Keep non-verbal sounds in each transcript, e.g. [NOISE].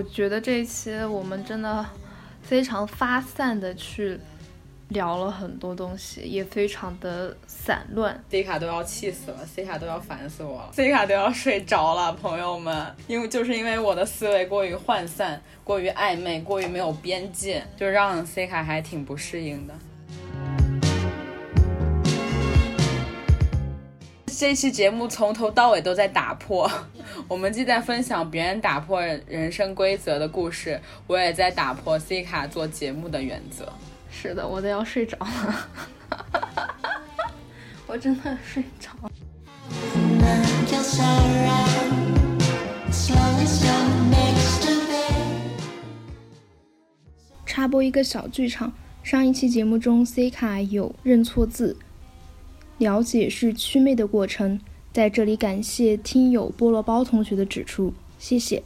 我觉得这一期我们真的非常发散的去聊了很多东西，也非常的散乱。C 卡都要气死了，C 卡都要烦死我了，C 卡都要睡着了，朋友们，因为就是因为我的思维过于涣散、过于暧昧、过于没有边界，就让 C 卡还挺不适应的。这期节目从头到尾都在打破，[LAUGHS] 我们既在分享别人打破人生规则的故事，我也在打破 C 卡做节目的原则。是的，我都要睡着了，[LAUGHS] 我真的睡着了。插播一个小剧场，上一期节目中，C 卡有认错字，了解是祛魅的过程，在这里感谢听友菠萝包同学的指出，谢谢。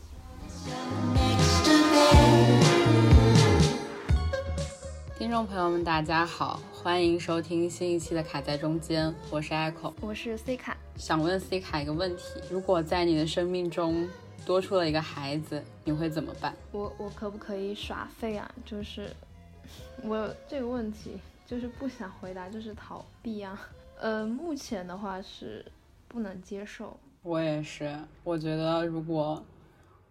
听众朋友们，大家好，欢迎收听新一期的卡在中间，我是 Echo，我是 C 卡。想问 C 卡一个问题：如果在你的生命中多出了一个孩子，你会怎么办？我我可不可以耍废啊？就是我这个问题就是不想回答，就是逃避啊。呃，目前的话是不能接受。我也是，我觉得如果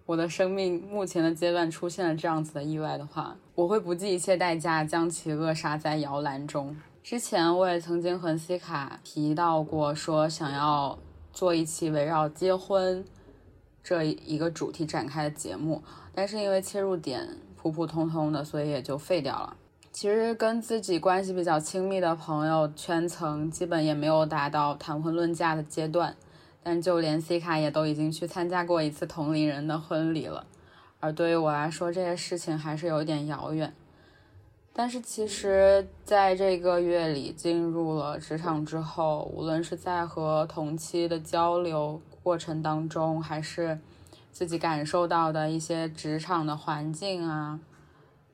我的生命目前的阶段出现了这样子的意外的话，我会不计一切代价将其扼杀在摇篮中。之前我也曾经和西卡提到过，说想要做一期围绕结婚这一个主题展开的节目，但是因为切入点普普通通的，所以也就废掉了。其实跟自己关系比较亲密的朋友圈层，基本也没有达到谈婚论嫁的阶段，但就连 C 卡也都已经去参加过一次同龄人的婚礼了，而对于我来说，这些事情还是有点遥远。但是其实，在这个月里进入了职场之后，无论是在和同期的交流过程当中，还是自己感受到的一些职场的环境啊。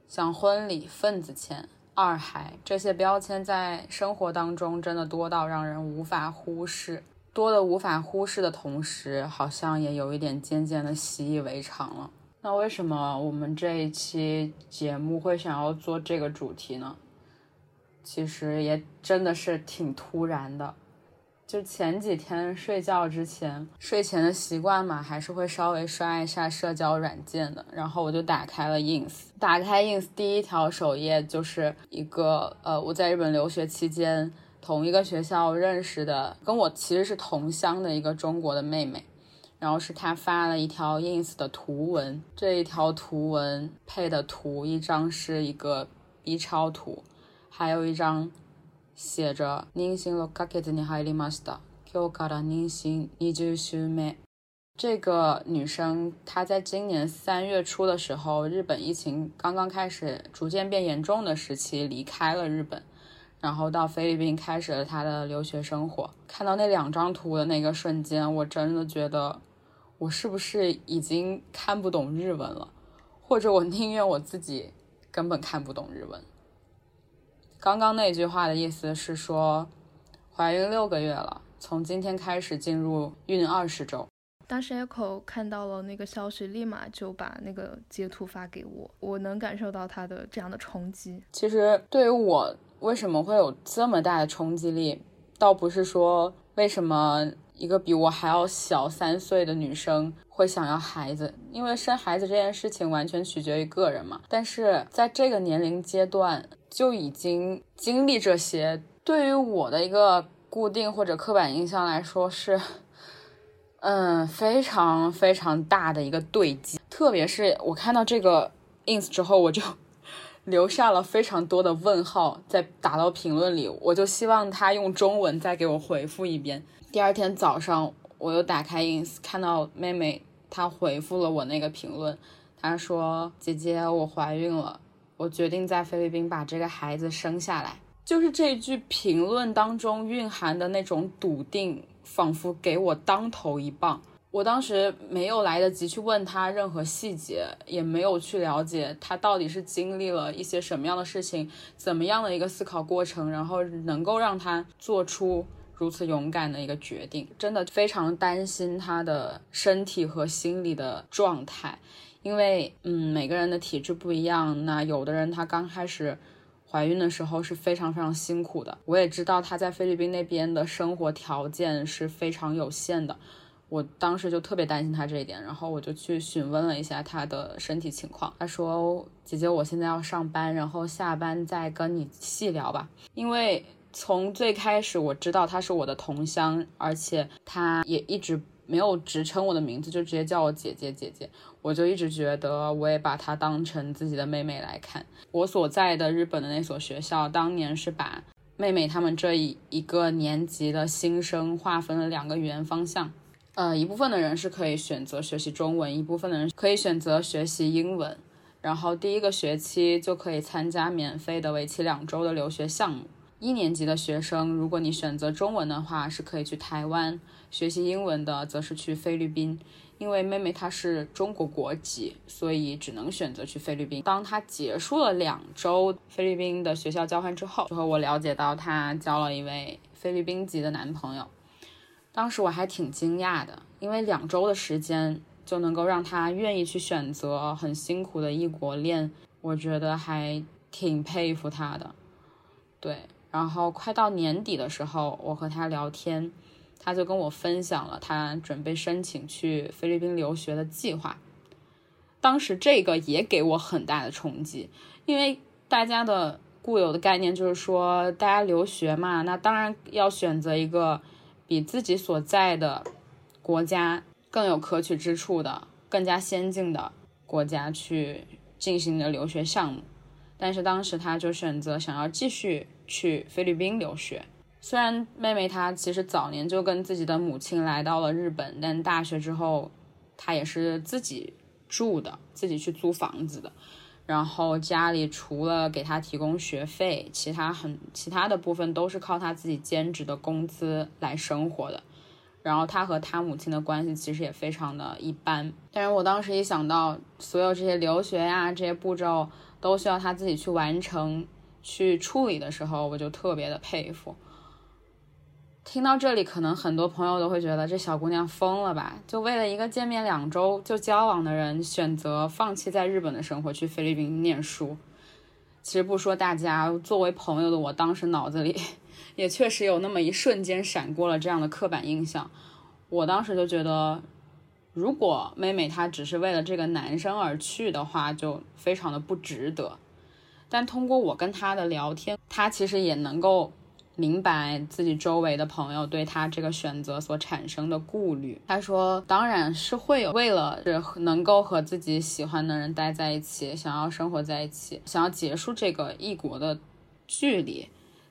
像婚礼、份子钱、二孩这些标签，在生活当中真的多到让人无法忽视。多的无法忽视的同时，好像也有一点渐渐的习以为常了。那为什么我们这一期节目会想要做这个主题呢？其实也真的是挺突然的。就前几天睡觉之前，睡前的习惯嘛，还是会稍微刷一下社交软件的。然后我就打开了 ins，打开 ins 第一条首页就是一个呃，我在日本留学期间同一个学校认识的，跟我其实是同乡的一个中国的妹妹。然后是她发了一条 ins 的图文，这一条图文配的图一张是一个 B 超图，还有一张。写着“妊娠六ヶ月に入りました。今日から妊娠二十週目”。这个女生她在今年三月初的时候，日本疫情刚刚开始逐渐变严重的时期离开了日本，然后到菲律宾开始了她的留学生活。看到那两张图的那个瞬间，我真的觉得我是不是已经看不懂日文了，或者我宁愿我自己根本看不懂日文。 刚刚那句话的意思是说，怀孕六个月了，从今天开始进入孕二十周。当时 Echo 看到了那个消息，立马就把那个截图发给我，我能感受到他的这样的冲击。其实对于我，为什么会有这么大的冲击力，倒不是说为什么一个比我还要小三岁的女生会想要孩子，因为生孩子这件事情完全取决于个人嘛。但是在这个年龄阶段，就已经经历这些，对于我的一个固定或者刻板印象来说是，[LAUGHS] 嗯，非常非常大的一个对击。特别是我看到这个 ins 之后，我就留下了非常多的问号，在打到评论里，我就希望他用中文再给我回复一遍。第二天早上，我又打开 ins，看到妹妹她回复了我那个评论，她说：“姐姐，我怀孕了。”我决定在菲律宾把这个孩子生下来，就是这句评论当中蕴含的那种笃定，仿佛给我当头一棒。我当时没有来得及去问他任何细节，也没有去了解他到底是经历了一些什么样的事情，怎么样的一个思考过程，然后能够让他做出如此勇敢的一个决定。真的非常担心他的身体和心理的状态。因为嗯，每个人的体质不一样，那有的人她刚开始怀孕的时候是非常非常辛苦的。我也知道她在菲律宾那边的生活条件是非常有限的。我当时就特别担心她这一点，然后我就去询问了一下她的身体情况。她说：“姐姐，我现在要上班，然后下班再跟你细聊吧。”因为从最开始我知道她是我的同乡，而且她也一直没有直称我的名字，就直接叫我姐姐姐姐。我就一直觉得，我也把她当成自己的妹妹来看。我所在的日本的那所学校，当年是把妹妹他们这一一个年级的新生划分了两个语言方向。呃，一部分的人是可以选择学习中文，一部分的人可以选择学习英文。然后第一个学期就可以参加免费的为期两周的留学项目。一年级的学生，如果你选择中文的话，是可以去台湾学习英文的，则是去菲律宾。因为妹妹她是中国国籍，所以只能选择去菲律宾。当她结束了两周菲律宾的学校交换之后，就和我了解到她交了一位菲律宾籍的男朋友。当时我还挺惊讶的，因为两周的时间就能够让她愿意去选择很辛苦的异国恋，我觉得还挺佩服她的。对，然后快到年底的时候，我和他聊天，他就跟我分享了他准备申请去菲律宾留学的计划。当时这个也给我很大的冲击，因为大家的固有的概念就是说，大家留学嘛，那当然要选择一个。比自己所在的国家更有可取之处的、更加先进的国家去进行的留学项目，但是当时他就选择想要继续去菲律宾留学。虽然妹妹她其实早年就跟自己的母亲来到了日本，但大学之后她也是自己住的，自己去租房子的。然后家里除了给她提供学费，其他很其他的部分都是靠她自己兼职的工资来生活的。然后她和她母亲的关系其实也非常的一般。但是我当时一想到所有这些留学呀这些步骤都需要她自己去完成去处理的时候，我就特别的佩服。听到这里，可能很多朋友都会觉得这小姑娘疯了吧？就为了一个见面两周就交往的人，选择放弃在日本的生活，去菲律宾念书。其实不说大家，作为朋友的我，当时脑子里 [LAUGHS] 也确实有那么一瞬间闪过了这样的刻板印象。我当时就觉得，如果妹妹她只是为了这个男生而去的话，就非常的不值得。但通过我跟他的聊天，他其实也能够。明白自己周围的朋友对他这个选择所产生的顾虑。他说：“当然是会有，为了是能够和自己喜欢的人待在一起，想要生活在一起，想要结束这个异国的距离。”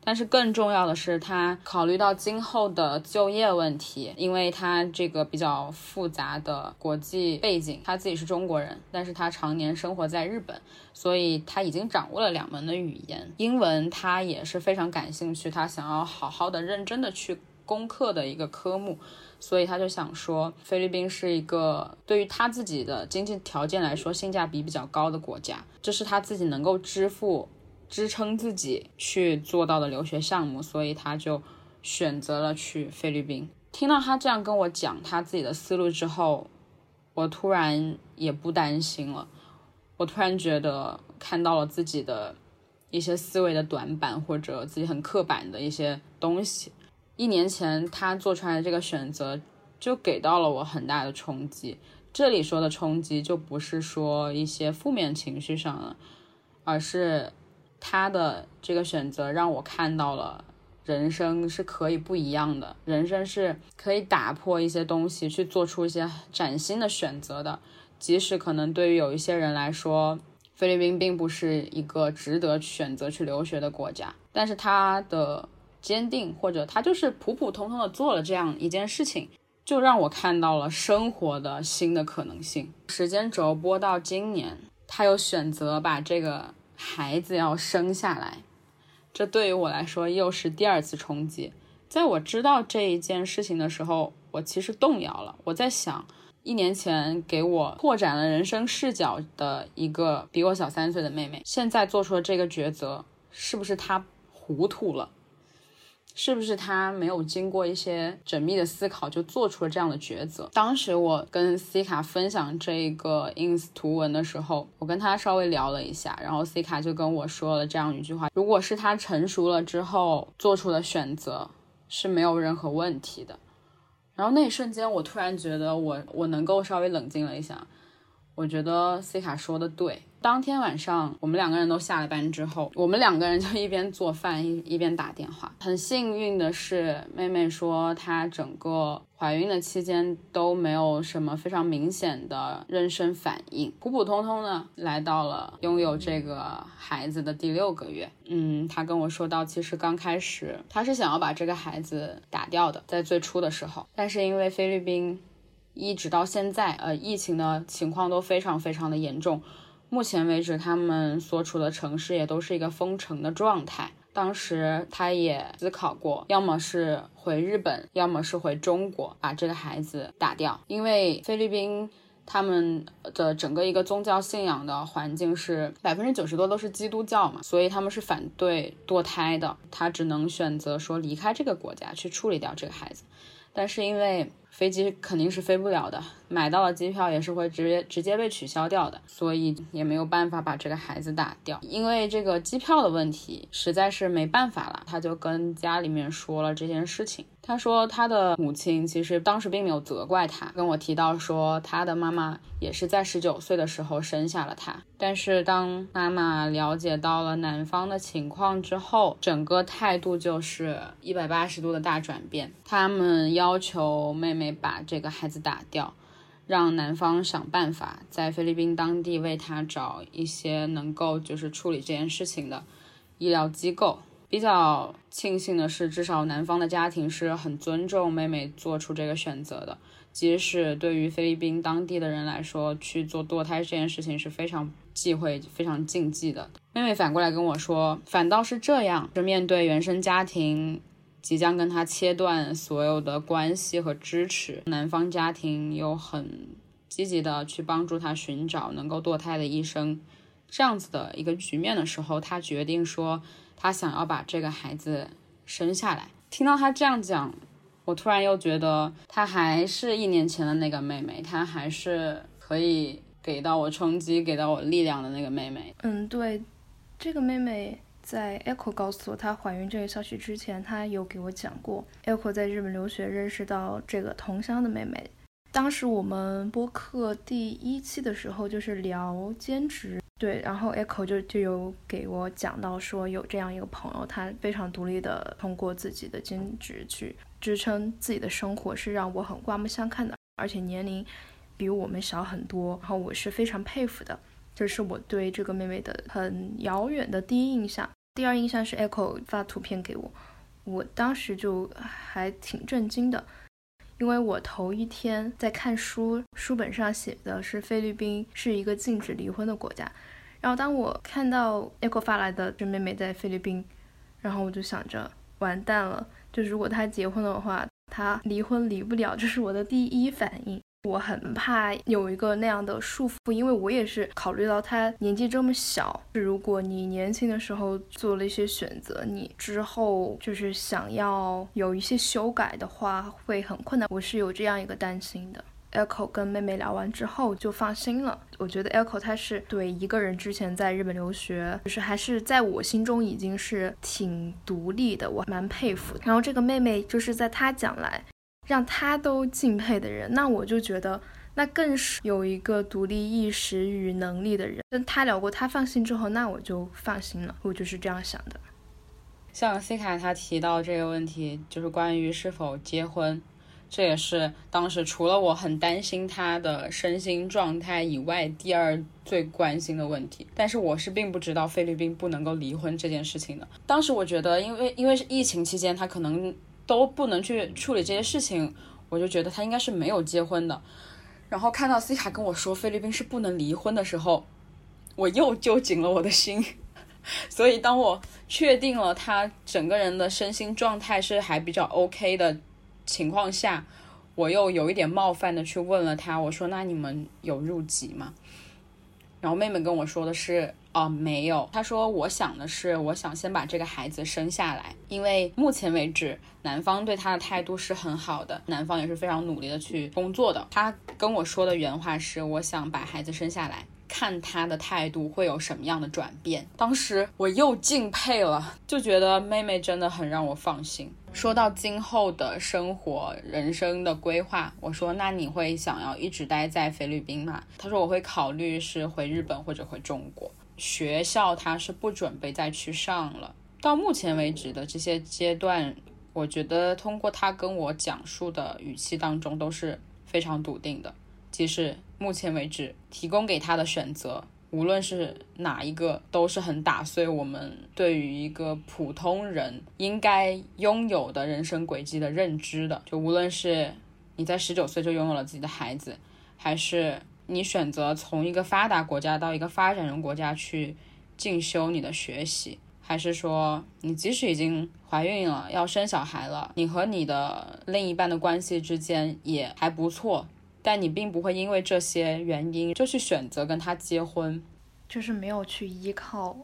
但是更重要的是，他考虑到今后的就业问题，因为他这个比较复杂的国际背景，他自己是中国人，但是他常年生活在日本，所以他已经掌握了两门的语言，英文他也是非常感兴趣，他想要好好的、认真的去攻克的一个科目，所以他就想说，菲律宾是一个对于他自己的经济条件来说性价比比较高的国家，这是他自己能够支付。支撑自己去做到的留学项目，所以他就选择了去菲律宾。听到他这样跟我讲他自己的思路之后，我突然也不担心了。我突然觉得看到了自己的一些思维的短板，或者自己很刻板的一些东西。一年前他做出来的这个选择，就给到了我很大的冲击。这里说的冲击，就不是说一些负面情绪上的，而是。他的这个选择让我看到了人生是可以不一样的，人生是可以打破一些东西，去做出一些崭新的选择的。即使可能对于有一些人来说，菲律宾并不是一个值得选择去留学的国家，但是他的坚定，或者他就是普普通通的做了这样一件事情，就让我看到了生活的新的可能性。时间轴播到今年，他又选择把这个。孩子要生下来，这对于我来说又是第二次冲击。在我知道这一件事情的时候，我其实动摇了。我在想，一年前给我拓展了人生视角的一个比我小三岁的妹妹，现在做出了这个抉择，是不是她糊涂了？是不是他没有经过一些缜密的思考就做出了这样的抉择？当时我跟 C 卡分享这个 ins 图文的时候，我跟他稍微聊了一下，然后 C 卡就跟我说了这样一句话：如果是他成熟了之后做出的选择，是没有任何问题的。然后那一瞬间，我突然觉得我我能够稍微冷静了一下，我觉得 C 卡说的对。当天晚上，我们两个人都下了班之后，我们两个人就一边做饭一一边打电话。很幸运的是，妹妹说她整个怀孕的期间都没有什么非常明显的妊娠反应，普普通通的来到了拥有这个孩子的第六个月。嗯，她跟我说到，其实刚开始她是想要把这个孩子打掉的，在最初的时候，但是因为菲律宾一直到现在，呃，疫情的情况都非常非常的严重。目前为止，他们所处的城市也都是一个封城的状态。当时他也思考过，要么是回日本，要么是回中国，把这个孩子打掉。因为菲律宾他们的整个一个宗教信仰的环境是百分之九十多都是基督教嘛，所以他们是反对堕胎的。他只能选择说离开这个国家去处理掉这个孩子，但是因为。飞机肯定是飞不了的，买到了机票也是会直接直接被取消掉的，所以也没有办法把这个孩子打掉。因为这个机票的问题，实在是没办法了，他就跟家里面说了这件事情。他说他的母亲其实当时并没有责怪他，跟我提到说他的妈妈也是在十九岁的时候生下了他，但是当妈妈了解到了男方的情况之后，整个态度就是一百八十度的大转变。他们要求妹妹把这个孩子打掉，让男方想办法在菲律宾当地为他找一些能够就是处理这件事情的医疗机构。比较庆幸的是，至少男方的家庭是很尊重妹妹做出这个选择的。即使对于菲律宾当地的人来说，去做堕胎这件事情是非常忌讳、非常禁忌的。妹妹反过来跟我说，反倒是这样，是面对原生家庭即将跟他切断所有的关系和支持，男方家庭又很积极的去帮助他寻找能够堕胎的医生，这样子的一个局面的时候，他决定说。他想要把这个孩子生下来。听到他这样讲，我突然又觉得他还是一年前的那个妹妹，她还是可以给到我冲击、给到我力量的那个妹妹。嗯，对，这个妹妹在 Echo 告诉我她怀孕这个消息之前，她有给我讲过，Echo 在日本留学认识到这个同乡的妹妹。当时我们播客第一期的时候就是聊兼职。对，然后 Echo 就就有给我讲到说，有这样一个朋友，他非常独立的通过自己的兼职去支撑自己的生活，是让我很刮目相看的，而且年龄比我们小很多，然后我是非常佩服的，这是我对这个妹妹的很遥远的第一印象。第二印象是 Echo 发图片给我，我当时就还挺震惊的。因为我头一天在看书，书本上写的是菲律宾是一个禁止离婚的国家。然后当我看到 Echo 发来的这妹妹在菲律宾，然后我就想着完蛋了，就如果她结婚的话，她离婚离不了，这是我的第一反应。我很怕有一个那样的束缚，因为我也是考虑到他年纪这么小，如果你年轻的时候做了一些选择，你之后就是想要有一些修改的话，会很困难。我是有这样一个担心的。Echo 跟妹妹聊完之后就放心了。我觉得 Echo 他是对一个人之前在日本留学，就是还是在我心中已经是挺独立的，我蛮佩服。然后这个妹妹就是在他讲来。让他都敬佩的人，那我就觉得那更是有一个独立意识与能力的人。跟他聊过，他放心之后，那我就放心了。我就是这样想的。像 C 卡他提到这个问题，就是关于是否结婚，这也是当时除了我很担心他的身心状态以外，第二最关心的问题。但是我是并不知道菲律宾不能够离婚这件事情的。当时我觉得，因为因为是疫情期间，他可能。都不能去处理这些事情，我就觉得他应该是没有结婚的。然后看到 C 卡跟我说菲律宾是不能离婚的时候，我又揪紧了我的心。[LAUGHS] 所以当我确定了他整个人的身心状态是还比较 OK 的情况下，我又有一点冒犯的去问了他，我说：“那你们有入籍吗？”然后妹妹跟我说的是，哦，没有。她说，我想的是，我想先把这个孩子生下来，因为目前为止，男方对她的态度是很好的，男方也是非常努力的去工作的。她跟我说的原话是，我想把孩子生下来。看他的态度会有什么样的转变？当时我又敬佩了，就觉得妹妹真的很让我放心。说到今后的生活、人生的规划，我说那你会想要一直待在菲律宾吗？他说我会考虑是回日本或者回中国。学校他是不准备再去上了。到目前为止的这些阶段，我觉得通过他跟我讲述的语气当中都是非常笃定的。即使目前为止提供给他的选择，无论是哪一个，都是很打碎我们对于一个普通人应该拥有的人生轨迹的认知的。就无论是你在十九岁就拥有了自己的孩子，还是你选择从一个发达国家到一个发展中国家去进修你的学习，还是说你即使已经怀孕了要生小孩了，你和你的另一半的关系之间也还不错。但你并不会因为这些原因就去选择跟他结婚，就是没有去依靠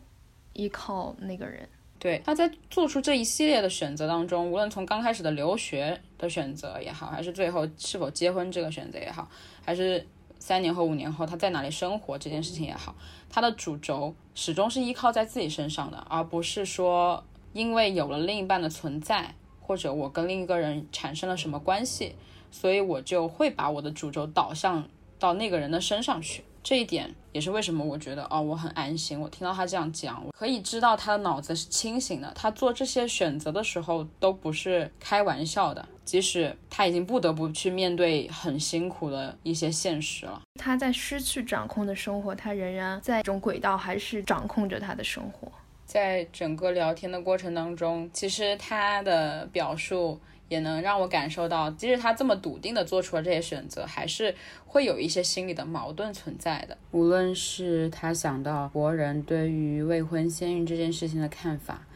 依靠那个人。对，他在做出这一系列的选择当中，无论从刚开始的留学的选择也好，还是最后是否结婚这个选择也好，还是三年后、五年后他在哪里生活这件事情也好，他的主轴始终是依靠在自己身上的，而不是说因为有了另一半的存在，或者我跟另一个人产生了什么关系。所以我就会把我的主轴导向到那个人的身上去，这一点也是为什么我觉得哦我很安心。我听到他这样讲，我可以知道他的脑子是清醒的，他做这些选择的时候都不是开玩笑的，即使他已经不得不去面对很辛苦的一些现实了。他在失去掌控的生活，他仍然在这种轨道还是掌控着他的生活。在整个聊天的过程当中，其实他的表述。也能让我感受到，即使他这么笃定的做出了这些选择，还是会有一些心理的矛盾存在的。无论是他想到国人对于未婚先孕这件事情的看法，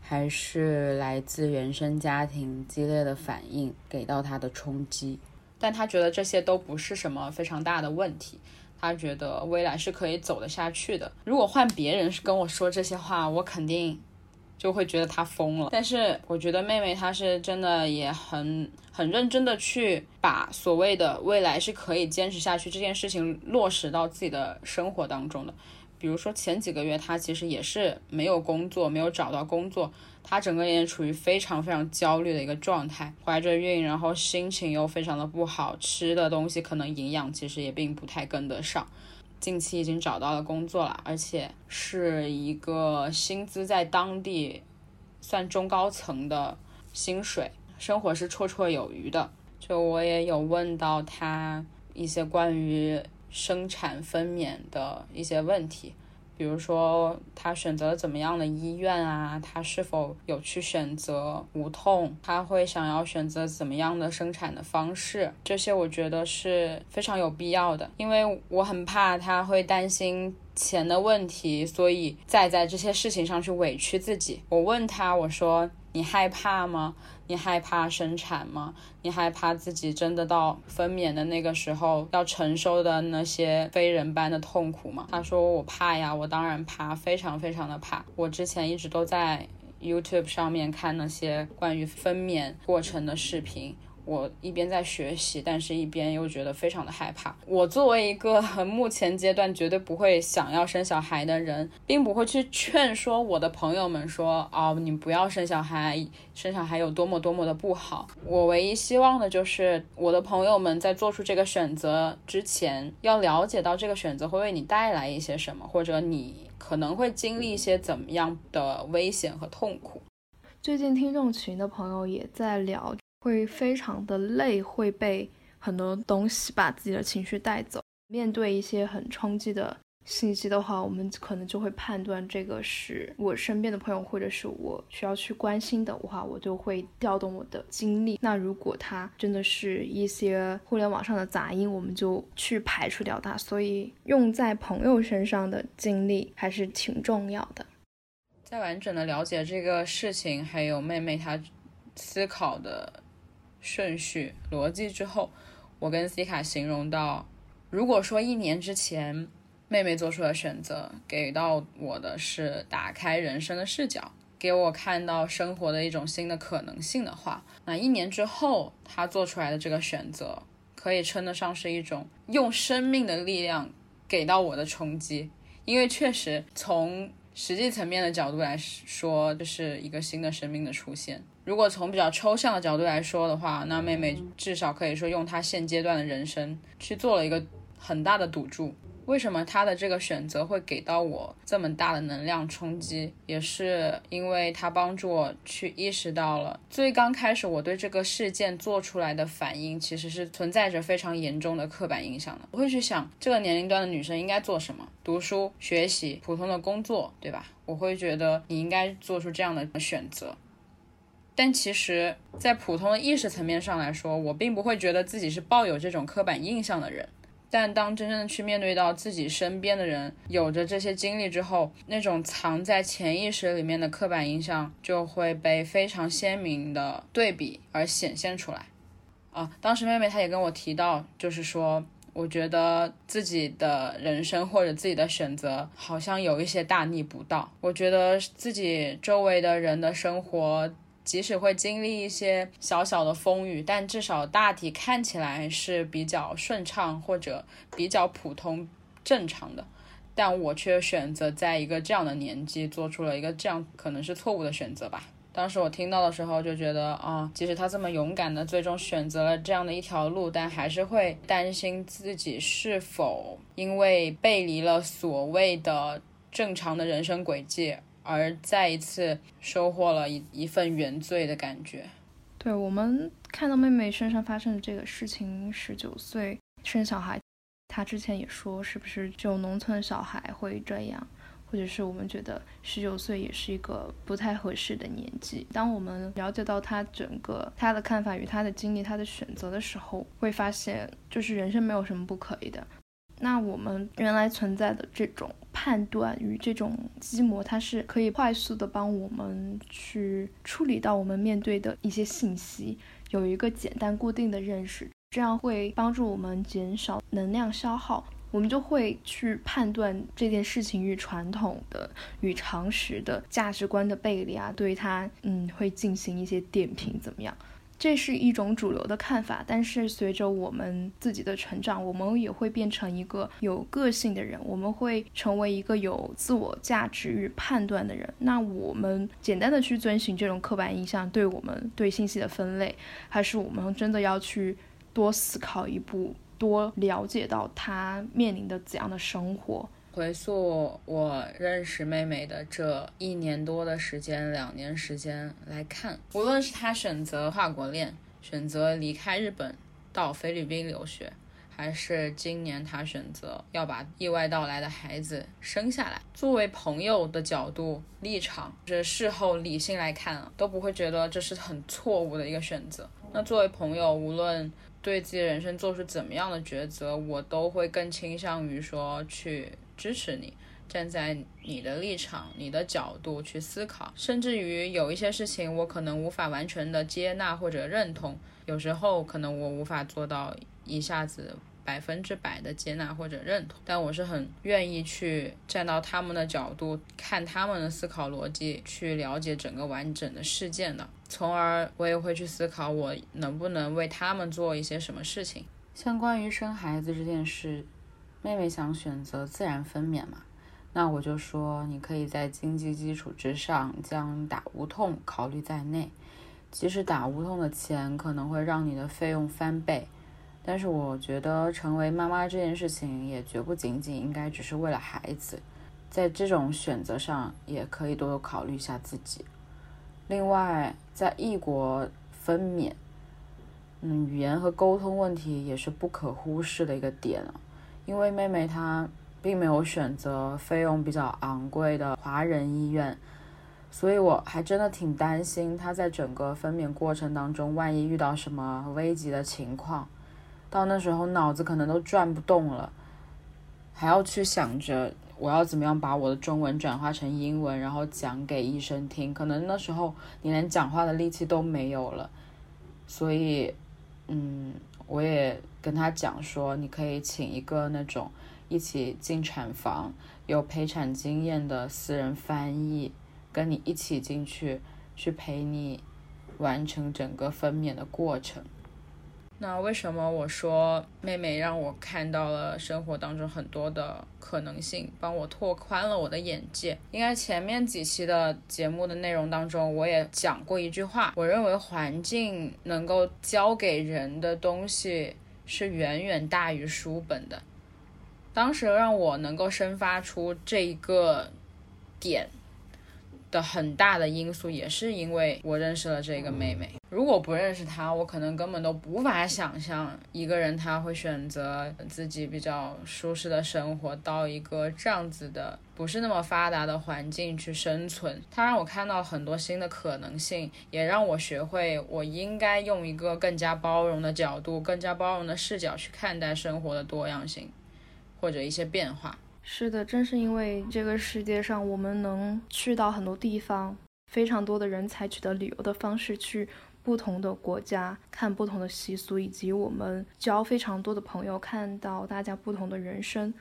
还是来自原生家庭激烈的反应给到他的冲击，但他觉得这些都不是什么非常大的问题。他觉得未来是可以走得下去的。如果换别人是跟我说这些话，我肯定。就会觉得他疯了，但是我觉得妹妹她是真的也很很认真的去把所谓的未来是可以坚持下去这件事情落实到自己的生活当中的。比如说前几个月她其实也是没有工作，没有找到工作，她整个人处于非常非常焦虑的一个状态，怀着孕，然后心情又非常的不好，吃的东西可能营养其实也并不太跟得上。近期已经找到了工作了，而且是一个薪资在当地算中高层的薪水，生活是绰绰有余的。就我也有问到他一些关于生产分娩的一些问题。比如说，他选择怎么样的医院啊？他是否有去选择无痛？他会想要选择怎么样的生产的方式？这些我觉得是非常有必要的，因为我很怕他会担心钱的问题，所以再在这些事情上去委屈自己。我问他，我说。你害怕吗？你害怕生产吗？你害怕自己真的到分娩的那个时候要承受的那些非人般的痛苦吗？他说我怕呀，我当然怕，非常非常的怕。我之前一直都在 YouTube 上面看那些关于分娩过程的视频。我一边在学习，但是一边又觉得非常的害怕。我作为一个目前阶段绝对不会想要生小孩的人，并不会去劝说我的朋友们说，哦，你不要生小孩，生小孩有多么多么的不好。我唯一希望的就是我的朋友们在做出这个选择之前，要了解到这个选择会为你带来一些什么，或者你可能会经历一些怎么样的危险和痛苦。最近听众群的朋友也在聊。会非常的累，会被很多东西把自己的情绪带走。面对一些很冲击的信息的话，我们可能就会判断这个是我身边的朋友，或者是我需要去关心的话，我就会调动我的精力。那如果它真的是一些互联网上的杂音，我们就去排除掉它。所以用在朋友身上的精力还是挺重要的。在完整的了解这个事情，还有妹妹她思考的。顺序逻辑之后，我跟 C 卡形容到，如果说一年之前妹妹做出的选择给到我的是打开人生的视角，给我看到生活的一种新的可能性的话，那一年之后她做出来的这个选择，可以称得上是一种用生命的力量给到我的冲击，因为确实从实际层面的角度来说，这是一个新的生命的出现。如果从比较抽象的角度来说的话，那妹妹至少可以说用她现阶段的人生去做了一个很大的赌注。为什么她的这个选择会给到我这么大的能量冲击？也是因为她帮助我去意识到了，最刚开始我对这个事件做出来的反应，其实是存在着非常严重的刻板印象的。我会去想，这个年龄段的女生应该做什么？读书、学习、普通的工作，对吧？我会觉得你应该做出这样的选择。但其实，在普通的意识层面上来说，我并不会觉得自己是抱有这种刻板印象的人。但当真正的去面对到自己身边的人有着这些经历之后，那种藏在潜意识里面的刻板印象就会被非常鲜明的对比而显现出来。啊，当时妹妹她也跟我提到，就是说，我觉得自己的人生或者自己的选择好像有一些大逆不道。我觉得自己周围的人的生活。即使会经历一些小小的风雨，但至少大体看起来是比较顺畅或者比较普通正常的。但我却选择在一个这样的年纪做出了一个这样可能是错误的选择吧。当时我听到的时候就觉得啊，即使他这么勇敢的最终选择了这样的一条路，但还是会担心自己是否因为背离了所谓的正常的人生轨迹。而再一次收获了一一份原罪的感觉。对我们看到妹妹身上发生的这个事情，十九岁生小孩，她之前也说是不是就农村小孩会这样，或者是我们觉得十九岁也是一个不太合适的年纪。当我们了解到她整个她的看法与她的经历、她的选择的时候，会发现就是人生没有什么不可以的。那我们原来存在的这种判断与这种积模，它是可以快速的帮我们去处理到我们面对的一些信息，有一个简单固定的认识，这样会帮助我们减少能量消耗，我们就会去判断这件事情与传统的、与常识的价值观的背离啊，对它，嗯，会进行一些点评，怎么样？这是一种主流的看法，但是随着我们自己的成长，我们也会变成一个有个性的人，我们会成为一个有自我价值与判断的人。那我们简单的去遵循这种刻板印象，对我们对信息的分类，还是我们真的要去多思考一步，多了解到他面临的怎样的生活？回溯我认识妹妹的这一年多的时间，两年时间来看，无论是她选择跨国恋，选择离开日本到菲律宾留学，还是今年她选择要把意外到来的孩子生下来，作为朋友的角度立场，这事后理性来看，都不会觉得这是很错误的一个选择。那作为朋友，无论对自己人生做出怎么样的抉择，我都会更倾向于说去。支持你，站在你的立场、你的角度去思考，甚至于有一些事情我可能无法完全的接纳或者认同，有时候可能我无法做到一下子百分之百的接纳或者认同，但我是很愿意去站到他们的角度，看他们的思考逻辑，去了解整个完整的事件的，从而我也会去思考我能不能为他们做一些什么事情，像关于生孩子这件事。妹妹想选择自然分娩嘛？那我就说，你可以在经济基础之上将打无痛考虑在内。即使打无痛的钱可能会让你的费用翻倍，但是我觉得成为妈妈这件事情也绝不仅仅应该只是为了孩子，在这种选择上也可以多多考虑一下自己。另外，在异国分娩，嗯，语言和沟通问题也是不可忽视的一个点了。因为妹妹她并没有选择费用比较昂贵的华人医院，所以我还真的挺担心她在整个分娩过程当中，万一遇到什么危急的情况，到那时候脑子可能都转不动了，还要去想着我要怎么样把我的中文转化成英文，然后讲给医生听，可能那时候你连讲话的力气都没有了，所以，嗯，我也。跟他讲说，你可以请一个那种一起进产房，有陪产经验的私人翻译跟你一起进去，去陪你完成整个分娩的过程。那为什么我说妹妹让我看到了生活当中很多的可能性，帮我拓宽了我的眼界？应该前面几期的节目的内容当中，我也讲过一句话，我认为环境能够教给人的东西是远远大于书本的。当时让我能够生发出这一个点。的很大的因素也是因为我认识了这个妹妹。如果不认识她，我可能根本都无法想象一个人他会选择自己比较舒适的生活，到一个这样子的不是那么发达的环境去生存。她让我看到很多新的可能性，也让我学会我应该用一个更加包容的角度、更加包容的视角去看待生活的多样性或者一些变化。是的，正是因为这个世界上，我们能去到很多地方，非常多的人采取的旅游的方式去不同的国家看不同的习俗，以及我们交非常多的朋友，看到大家不同的人生，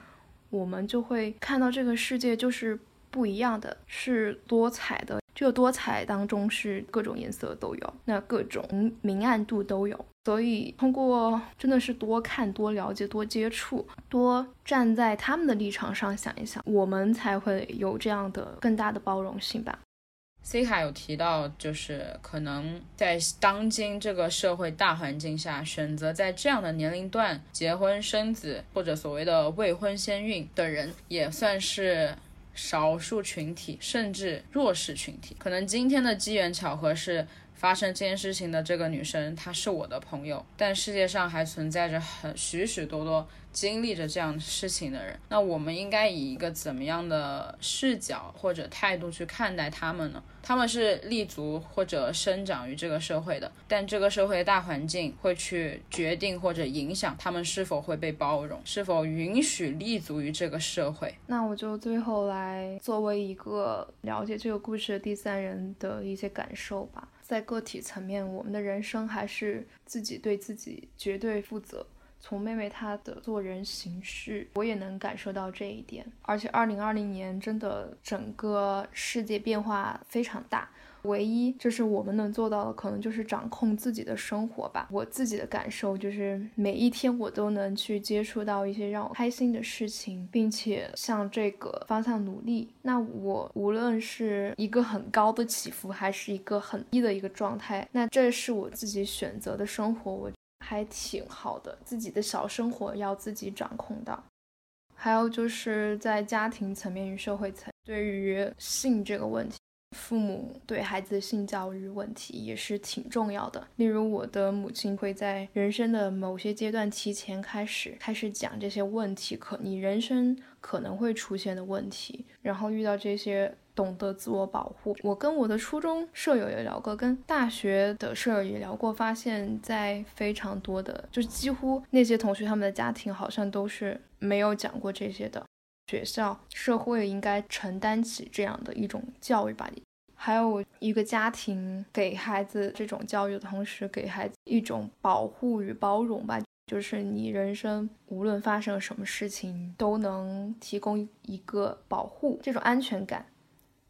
我们就会看到这个世界就是不一样的，是多彩的。这个多彩当中是各种颜色都有，那各种明暗度都有。所以通过真的是多看、多了解、多接触、多站在他们的立场上想一想，我们才会有这样的更大的包容性吧。C 卡有提到，就是可能在当今这个社会大环境下，选择在这样的年龄段结婚生子，或者所谓的未婚先孕的人，也算是。少数群体，甚至弱势群体，可能今天的机缘巧合是发生这件事情的这个女生，她是我的朋友，但世界上还存在着很许许多多。经历着这样事情的人，那我们应该以一个怎么样的视角或者态度去看待他们呢？他们是立足或者生长于这个社会的，但这个社会的大环境会去决定或者影响他们是否会被包容，是否允许立足于这个社会。那我就最后来作为一个了解这个故事的第三人的一些感受吧。在个体层面，我们的人生还是自己对自己绝对负责。从妹妹她的做人行事，我也能感受到这一点。而且，二零二零年真的整个世界变化非常大，唯一就是我们能做到的，可能就是掌控自己的生活吧。我自己的感受就是，每一天我都能去接触到一些让我开心的事情，并且向这个方向努力。那我无论是一个很高的起伏，还是一个很低的一个状态，那这是我自己选择的生活。我。还挺好的，自己的小生活要自己掌控到。还有就是在家庭层面与社会层，对于性这个问题，父母对孩子的性教育问题也是挺重要的。例如，我的母亲会在人生的某些阶段提前开始开始讲这些问题，可你人生可能会出现的问题，然后遇到这些。懂得自我保护。我跟我的初中舍友也聊过，跟大学的舍友也聊过，发现，在非常多的，就是几乎那些同学，他们的家庭好像都是没有讲过这些的。学校、社会应该承担起这样的一种教育吧。还有一个家庭给孩子这种教育的同时，给孩子一种保护与包容吧，就是你人生无论发生什么事情，都能提供一个保护，这种安全感。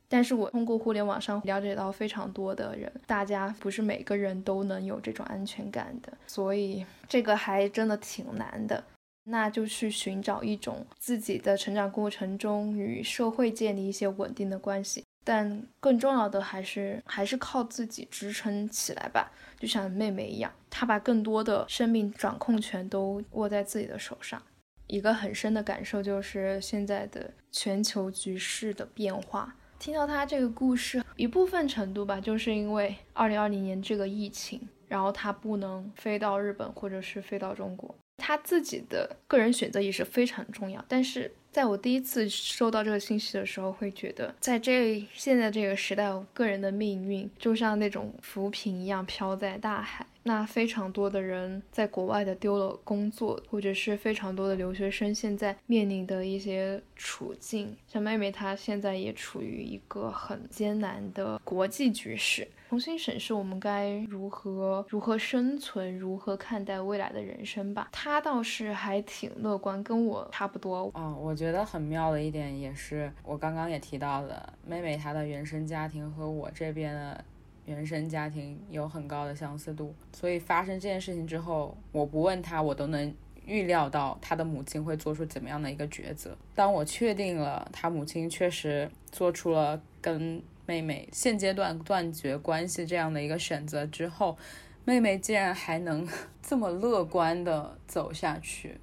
但是我通过互联网上了解到非常多的人，大家不是每个人都能有这种安全感的，所以这个还真的挺难的。那就去寻找一种自己的成长过程中与社会建立一些稳定的关系，但更重要的还是还是靠自己支撑起来吧。就像妹妹一样，她把更多的生命掌控权都握在自己的手上。一个很深的感受就是现在的全球局势的变化。听到他这个故事，一部分程度吧，就是因为二零二零年这个疫情，然后他不能飞到日本或者是飞到中国，他自己的个人选择也是非常重要。但是在我第一次收到这个信息的时候，会觉得在这现在这个时代，我个人的命运就像那种浮萍一样飘在大海。那非常多的人在国外的丢了工作，或者是非常多的留学生现在面临的一些处境。像妹妹她现在也处于一个很艰难的国际局势，重新审视我们该如何如何生存，如何看待未来的人生吧。她倒是还挺乐观，跟我差不多。嗯，我觉得很妙的一点也是我刚刚也提到的，妹妹她的原生家庭和我这边的。原生家庭有很高的相似度，所以发生这件事情之后，我不问他，我都能预料到他的母亲会做出怎么样的一个抉择。当我确定了他母亲确实做出了跟妹妹现阶段断绝关系这样的一个选择之后，妹妹竟然还能 [LAUGHS] 这么乐观的走下去，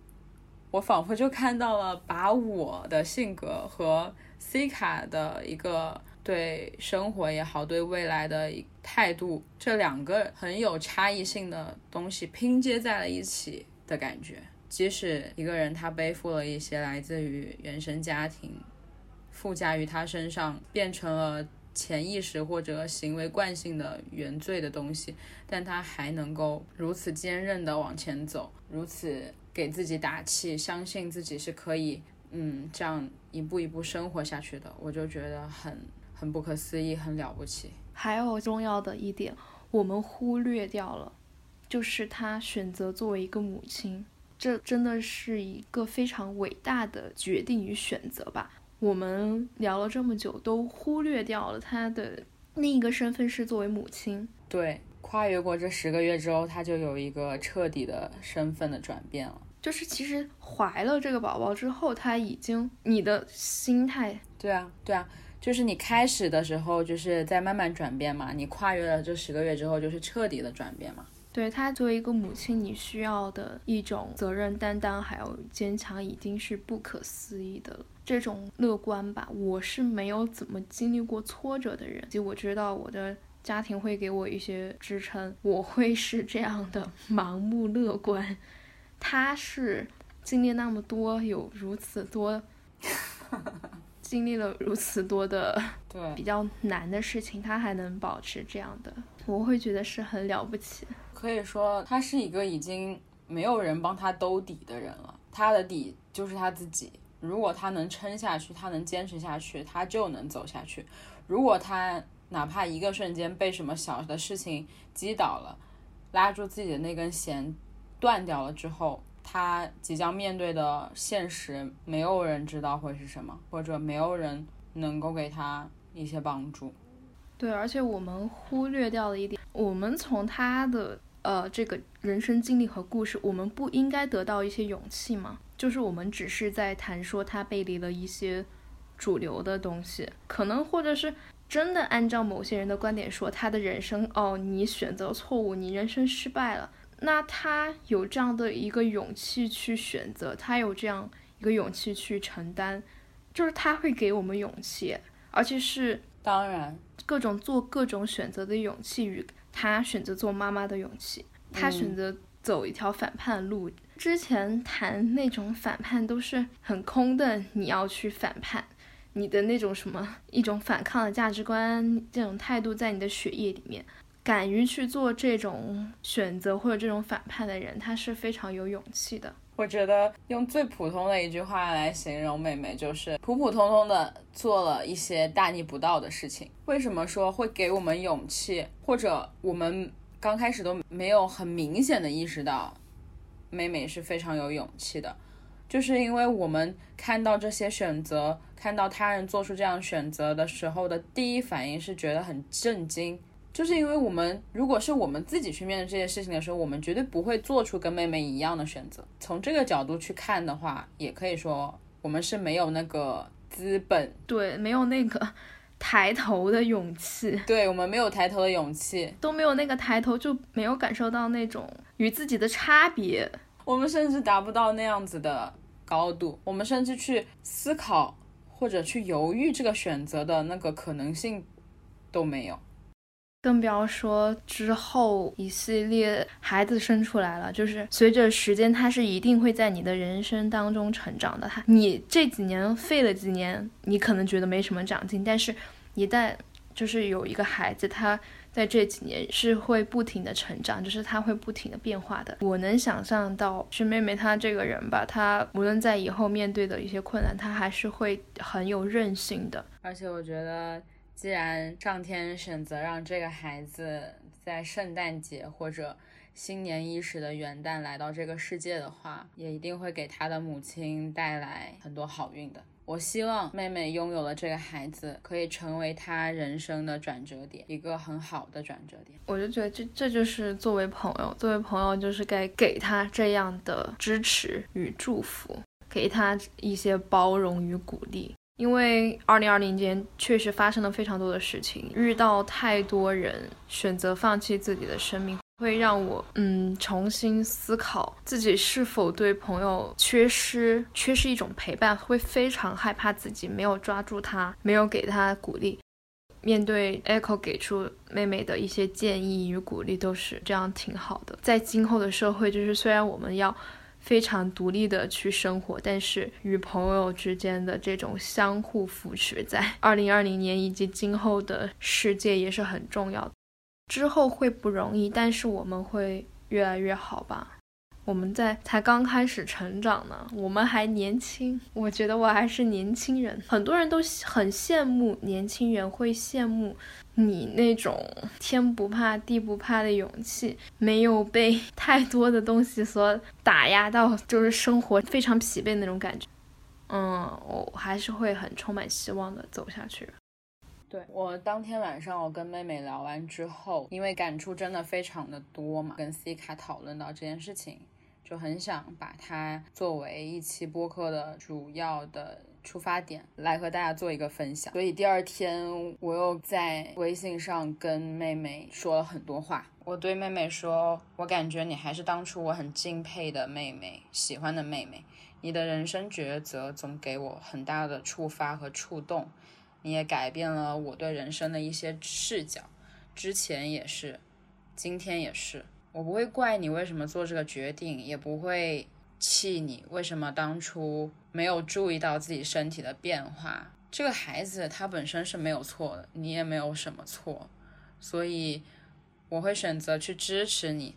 我仿佛就看到了把我的性格和 C 卡的一个。对生活也好，对未来的态度，这两个很有差异性的东西拼接在了一起的感觉。即使一个人他背负了一些来自于原生家庭附加于他身上，变成了潜意识或者行为惯性的原罪的东西，但他还能够如此坚韧的往前走，如此给自己打气，相信自己是可以，嗯，这样一步一步生活下去的，我就觉得很。很不可思议，很了不起。还有重要的一点，我们忽略掉了，就是她选择作为一个母亲，这真的是一个非常伟大的决定与选择吧。我们聊了这么久，都忽略掉了她的另一个身份是作为母亲。对，跨越过这十个月之后，她就有一个彻底的身份的转变了。就是其实怀了这个宝宝之后，她已经你的心态，对啊，对啊。就是你开始的时候，就是在慢慢转变嘛。你跨越了这十个月之后，就是彻底的转变嘛。对她作为一个母亲，你需要的一种责任担当还有坚强，已经是不可思议的了。这种乐观吧，我是没有怎么经历过挫折的人，就我知道我的家庭会给我一些支撑，我会是这样的 [LAUGHS] 盲目乐观。他是经历那么多，有如此多。经历了如此多的 [LAUGHS] [LAUGHS] 对比较难的事情，他还能保持这样的，我会觉得是很了不起。可以说，他是一个已经没有人帮他兜底的人了，他的底就是他自己。如果他能撑下去，他能坚持下去，他就能走下去。如果他哪怕一个瞬间被什么小的事情击倒了，拉住自己的那根弦断掉了之后。他即将面对的现实，没有人知道会是什么，或者没有人能够给他一些帮助。对，而且我们忽略掉了一点，我们从他的呃这个人生经历和故事，我们不应该得到一些勇气吗？就是我们只是在谈说他背离了一些主流的东西，可能或者是真的按照某些人的观点说，他的人生哦，你选择错误，你人生失败了。那他有这样的一个勇气去选择，他有这样一个勇气去承担，就是他会给我们勇气，而且是当然各种做各种选择的勇气与他选择做妈妈的勇气，他选择走一条反叛路。之前谈那种反叛都是很空的，你要去反叛，你的那种什么一种反抗的价值观，这种态度在你的血液里面。敢于去做这种选择或者这种反叛的人，他是非常有勇气的。我觉得用最普通的一句话来形容妹妹，就是普普通通的做了一些大逆不道的事情。为什么说会给我们勇气，或者我们刚开始都没有很明显的意识到妹妹是非常有勇气的，就是因为我们看到这些选择，看到他人做出这样选择的时候的第一反应是觉得很震惊。就是因为我们如果是我们自己去面对这些事情的时候，我们绝对不会做出跟妹妹一样的选择。从这个角度去看的话，也可以说我们是没有那个资本，对，没有那个 [LAUGHS] 抬头的勇气。对我们没有抬头的勇气，都没有那个抬头，就没有感受到那种与自己的差别。我们甚至达不到那样子的高度，我们甚至去思考或者去犹豫这个选择的那个可能性都没有。更不要说之后一系列孩子生出来了，就是随着时间，他是一定会在你的人生当中成长的。他，你这几年废了几年，你可能觉得没什么长进，但是，一旦就是有一个孩子，他在这几年是会不停的成长，就是他会不停的变化的。我能想象到是妹妹她这个人吧，她无论在以后面对的一些困难，她还是会很有韧性的。而且我觉得，既然上天选择让这个孩子在圣诞节或者新年伊始的元旦来到这个世界的话，也一定会给他的母亲带来很多好运的。我希望妹妹拥有了这个孩子，可以成为她人生的转折点，一个很好的转折点。我就觉得这这就是作为朋友，作为朋友就是该给他这样的支持与祝福，给他一些包容与鼓励。因为二零二零年确实发生了非常多的事情，遇到太多人选择放弃自己的生命。会让我嗯重新思考自己是否对朋友缺失，缺失一种陪伴，会非常害怕自己没有抓住他，没有给他鼓励。面对 Echo 给出妹妹的一些建议与鼓励，都是这样挺好的。在今后的社会，就是虽然我们要非常独立的去生活，但是与朋友之间的这种相互扶持，在 [LAUGHS] 二零二零年以及今后的世界也是很重要的。之后会不容易，但是我们会越来越好吧。我们在才刚开始成长呢，我们还年轻。我觉得我还是年轻人，很多人都很羡慕年轻人，会羡慕你那种天不怕地不怕的勇气，没有被 [LAUGHS] 太多的东西所打压到，就是生活非常疲惫那种感觉。嗯，我还是会很充满希望的走下去。对我当天晚上，我跟妹妹聊完之后，因为感触真的非常的多嘛，跟 C 卡讨论到这件事情，就很想把它作为一期播客的主要的出发点来和大家做一个分享。所以第二天我又在微信上跟妹妹说了很多话。我对妹妹说，我感觉你还是当初我很敬佩的妹妹，喜欢的妹妹。你的人生抉择总给我很大的触发和触动。你也改变了我对人生的一些视角，之前也是，今天也是。我不会怪你为什么做这个决定，也不会气你为什么当初没有注意到自己身体的变化。这个孩子他本身是没有错的，你也没有什么错，所以我会选择去支持你。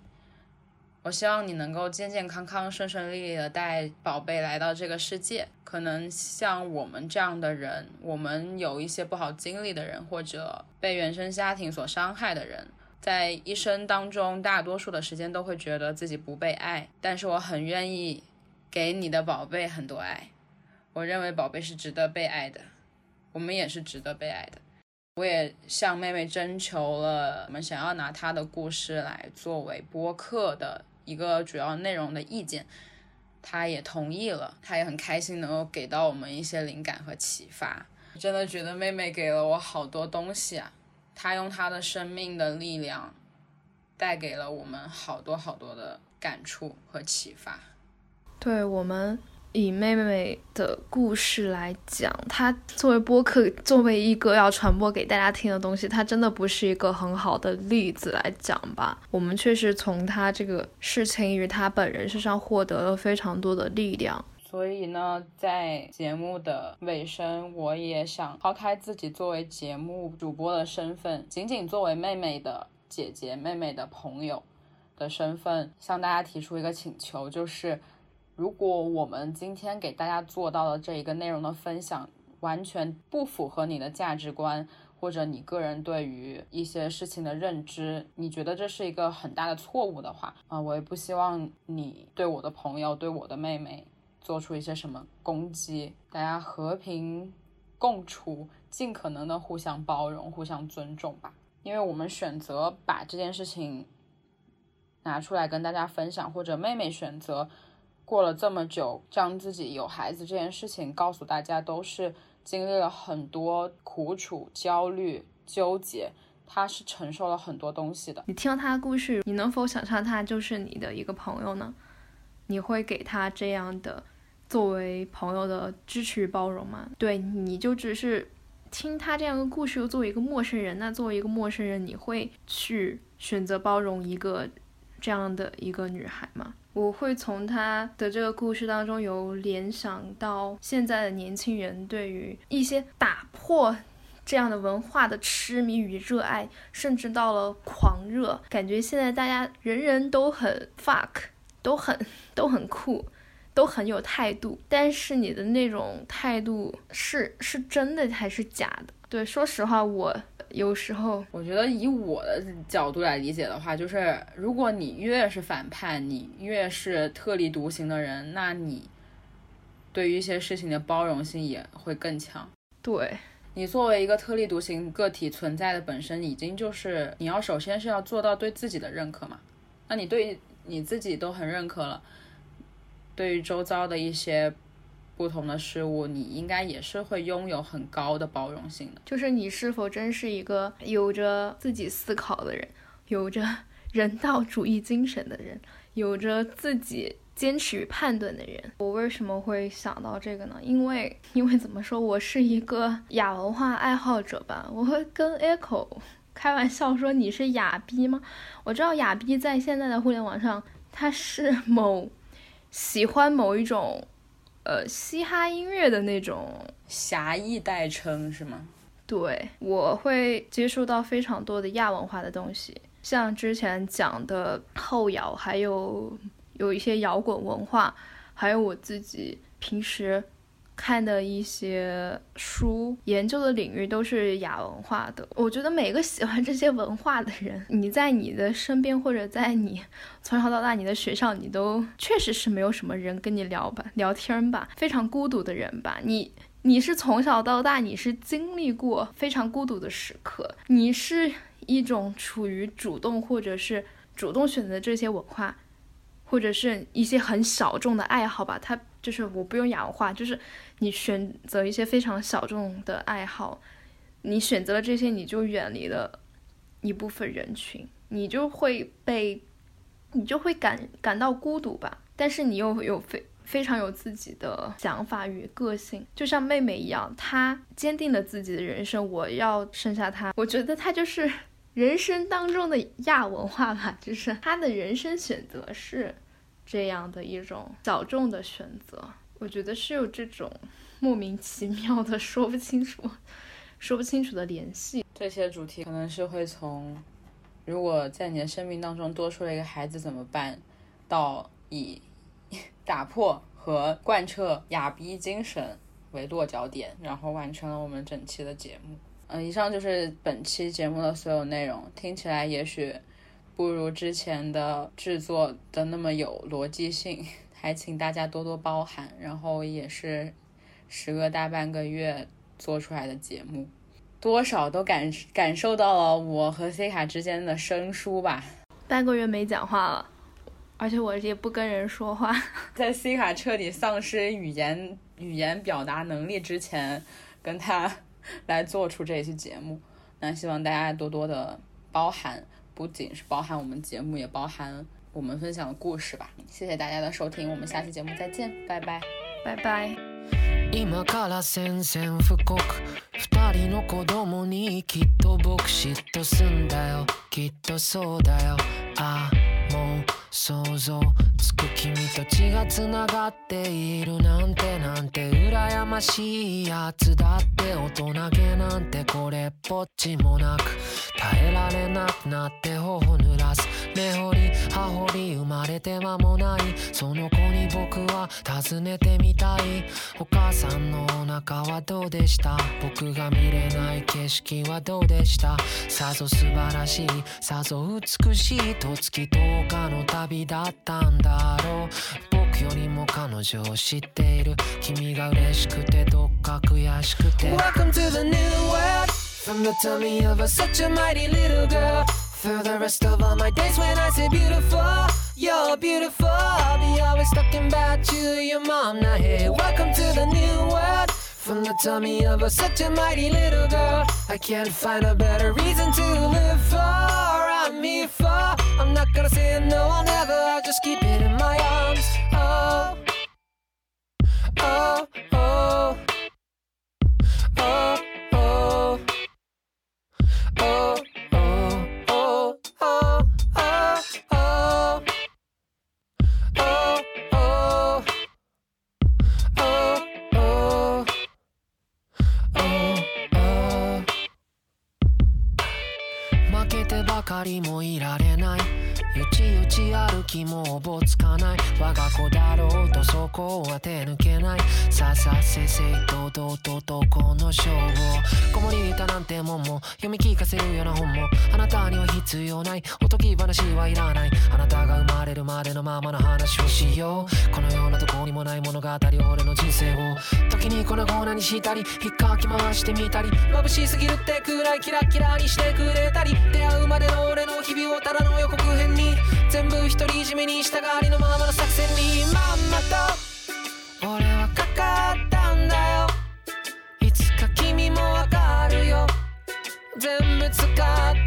我希望你能够健健康康、顺顺利利的带宝贝来到这个世界。可能像我们这样的人，我们有一些不好经历的人，或者被原生家庭所伤害的人，在一生当中，大多数的时间都会觉得自己不被爱。但是我很愿意给你的宝贝很多爱。我认为宝贝是值得被爱的，我们也是值得被爱的。我也向妹妹征求了，我们想要拿她的故事来作为播客的一个主要内容的意见。她也同意了，她也很开心能够给到我们一些灵感和启发。真的觉得妹妹给了我好多东西啊，他用他的生命的力量，带给了我们好多好多的感触和启发。对我们。以妹妹的故事来讲，她作为播客，作为一个要传播给大家听的东西，她真的不是一个很好的例子来讲吧。我们确实从她这个事情与她本人身上获得了非常多的力量。所以呢，在节目的尾声，我也想抛开自己作为节目主播的身份，仅仅作为妹妹的姐姐、妹妹的朋友的身份，向大家提出一个请求，就是。如果我们今天给大家做到的这一个内容的分享，完全不符合你的价值观，或者你个人对于一些事情的认知，你觉得这是一个很大的错误的话，啊，我也不希望你对我的朋友、对我的妹妹做出一些什么攻击。大家和平共处，尽可能的互相包容、互相尊重吧。因为我们选择把这件事情拿出来跟大家分享，或者妹妹选择。过了这么久，将自己有孩子这件事情告诉大家，都是经历了很多苦楚、焦虑、纠结，他是承受了很多东西的。你听了他的故事，你能否想象他就是你的一个朋友呢？你会给他这样的作为朋友的支持与包容吗？对，你就只是听他这样的故事，又作为一个陌生人，那作为一个陌生人，你会去选择包容一个这样的一个女孩吗？我会从他的这个故事当中有联想到现在的年轻人对于一些打破这样的文化的痴迷与热爱，甚至到了狂热，感觉现在大家人人都很 fuck，都很都很酷，都很有态度。但是你的那种态度是是真的还是假的？对，说实话，我有时候我觉得以我的角度来理解的话，就是如果你越是反叛，你越是特立独行的人，那你对于一些事情的包容性也会更强。对。你作为一个特立独行个体存在的本身，已经就是你要首先是要做到对自己的认可嘛。那你对你自己都很认可了，对于周遭的一些不同的事物，你应该也是会拥有很高的包容性的。就是你是否真是一个有着自己思考的人，有着 [LAUGHS] 人道主义精神的人，有着自己。坚持与判断的人，我为什么会想到这个呢？因为，因为怎么说，我是一个亚文化爱好者吧。我会跟 Echo 开玩笑说：“你是亚逼吗？”我知道亚逼在现在的互联网上，他是某喜欢某一种呃嘻哈音乐的那种狭义代称，是吗？对，我会接触到非常多的亚文化的东西，像之前讲的后摇，还有。有一些摇滚文化，还有我自己平时看的一些书，研究的领域都是亚文化的。我觉得每个喜欢这些文化的人，你在你的身边或者在你从小到大你的学校，你都确实是没有什么人跟你聊吧，聊天吧，非常孤独的人吧。你你是从小到大你是经历过非常孤独的时刻，你是一种处于主动或者是主动选择这些文化。或者是一些很小众的爱好吧，它就是我不用亚文化，就是你选择一些非常小众的爱好，你选择了这些，你就远离了一部分人群，你就会被，你就会感感到孤独吧。但是你又有非非常有自己的想法与个性，就像妹妹一样，她坚定了自己的人生，我要生下她，我觉得她就是。人生当中的亚文化吧，就是他的人生选择是这样的一种小众的选择。我觉得是有这种莫名其妙的 [LAUGHS] 说不清楚、说不清楚的联系。这些主题可能是会从如果在你的生命当中多出了一个孩子怎么办，到以 [LAUGHS] 打破和贯彻亚逼精神为落脚点，然后完成了我们整期的节目。嗯，以上就是本期节目的所有内容。听起来也许不如之前的制作的那么有逻辑性，还请大家多多包涵。然后也是时隔大半个月做出来的节目，多少都感感受到了我和 C 卡之间的生疏吧。半个月没讲话了，而且我也不跟人说话。在 C 卡彻底丧失语言语言表达能力之前，跟他。[LAUGHS] 来做出这一期节目，那希望大家多多的包涵，不仅是包含我们节目，也包含我们分享的故事吧。谢谢大家的收听，我们下期节目再见，拜拜，拜拜。想像つく君と血が繋がっているなんてなんて羨ましいやつだって大人げなんてこれっぽっちもなく耐えられなくなって頬濡 らす。根掘り葉掘り生まれて間もない。その子に僕は尋ねてみたい。お母さんのお腹はどうでした？僕が見れない景色はどうでした？さぞ素晴らしいさぞ美しいと月10日の旅だったんだろう。僕よりも彼女を知っている。君が嬉しくてどっか悔しくて。Welcome to the new world. From the tummy of a such a mighty little girl. For the rest of all my days when I say beautiful. You're beautiful. I'll be always talking about you. Your mom not here. Welcome to the new world. From the tummy of a such a mighty little girl I can't find a better reason to live for. I'm here for. I'm not gonna say no I'll never. I'll just keep it in my arms. Oh Oh Oh かりもいられない。よちよち歩きもおぼつかない。我が子だろうとそこは手抜けない。さあさあせいせい堂々とこの勝負を子守歌なんてもんも読み聞かせるような本もあなたには必要ない。おとぎ話はいらない。あなたが生まれるまでのままの話をしよう。このようなとこにもない物語俺の人生を。時に粉々にしたり引っかき回してみたり眩しすぎるってくらいキラキラにしてくれたり出会うまでの俺の日々をただの予告編に。全部独り占めに従りのままの作戦にまんまと俺はかかったんだよ。いつか君もわかるよ。全部使って。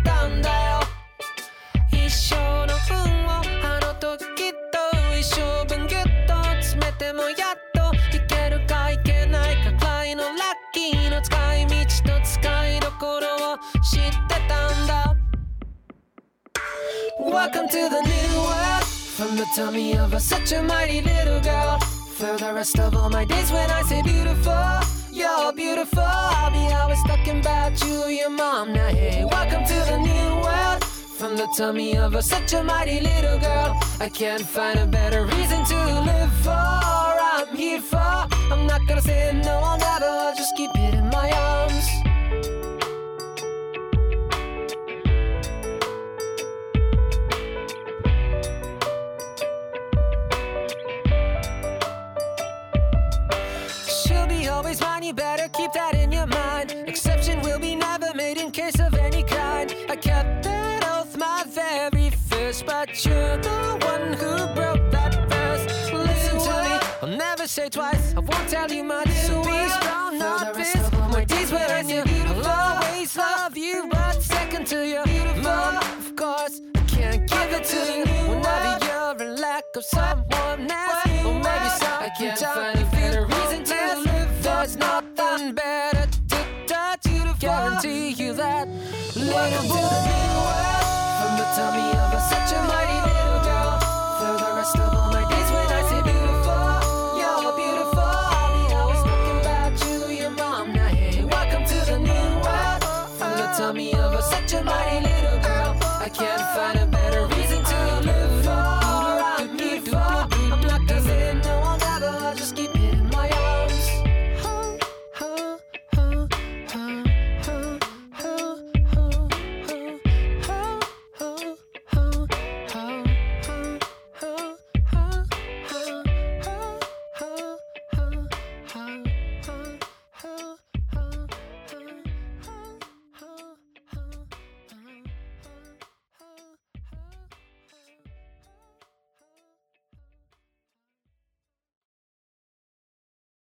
Welcome to the new world. From the tummy of a such a mighty little girl. For the rest of all my days when I say beautiful You're beautiful. I'll be always talking about you, your mom. Now hey, welcome to the new world. From the tummy of a such a mighty little girl I can't find a better reason to live for. I'm here for I'm not gonna say no, I'll never I'll just keep it in always mine, you better keep that in your mind. Exception will be never made in case of any kind. I kept that oath my very first, but you're the one who broke that first. Listen to me, I'll never say twice. I won't tell you much, so be strong, not fist. My days were in you, I'll always love you, but second to you, mom, of course. I can't give it to you whenever you're in lack of someone else. Unavoidable